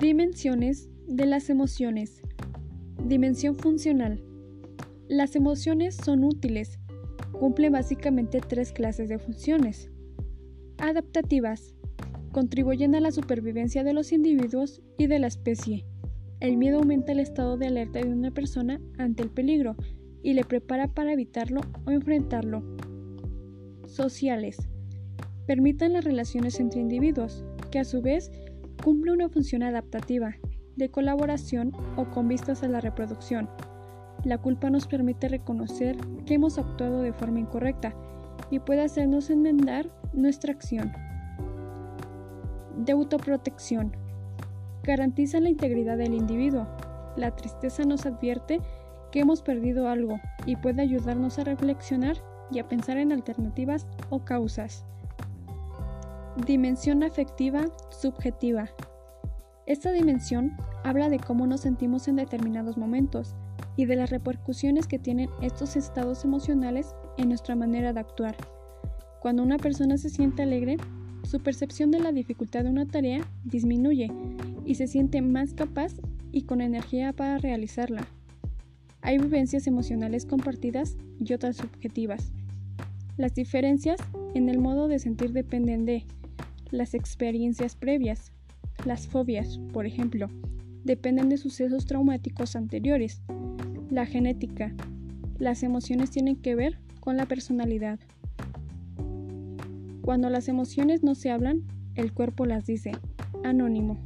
Dimensiones de las emociones. Dimensión funcional. Las emociones son útiles. Cumplen básicamente tres clases de funciones. Adaptativas. Contribuyen a la supervivencia de los individuos y de la especie. El miedo aumenta el estado de alerta de una persona ante el peligro y le prepara para evitarlo o enfrentarlo. Sociales. Permiten las relaciones entre individuos, que a su vez cumple una función adaptativa, de colaboración o con vistas a la reproducción. La culpa nos permite reconocer que hemos actuado de forma incorrecta y puede hacernos enmendar nuestra acción. De autoprotección. Garantiza la integridad del individuo. La tristeza nos advierte que hemos perdido algo y puede ayudarnos a reflexionar y a pensar en alternativas o causas. Dimensión afectiva subjetiva. Esta dimensión habla de cómo nos sentimos en determinados momentos y de las repercusiones que tienen estos estados emocionales en nuestra manera de actuar. Cuando una persona se siente alegre, su percepción de la dificultad de una tarea disminuye y se siente más capaz y con energía para realizarla. Hay vivencias emocionales compartidas y otras subjetivas. Las diferencias en el modo de sentir dependen de las experiencias previas. Las fobias, por ejemplo, dependen de sucesos traumáticos anteriores. La genética. Las emociones tienen que ver con la personalidad. Cuando las emociones no se hablan, el cuerpo las dice. Anónimo.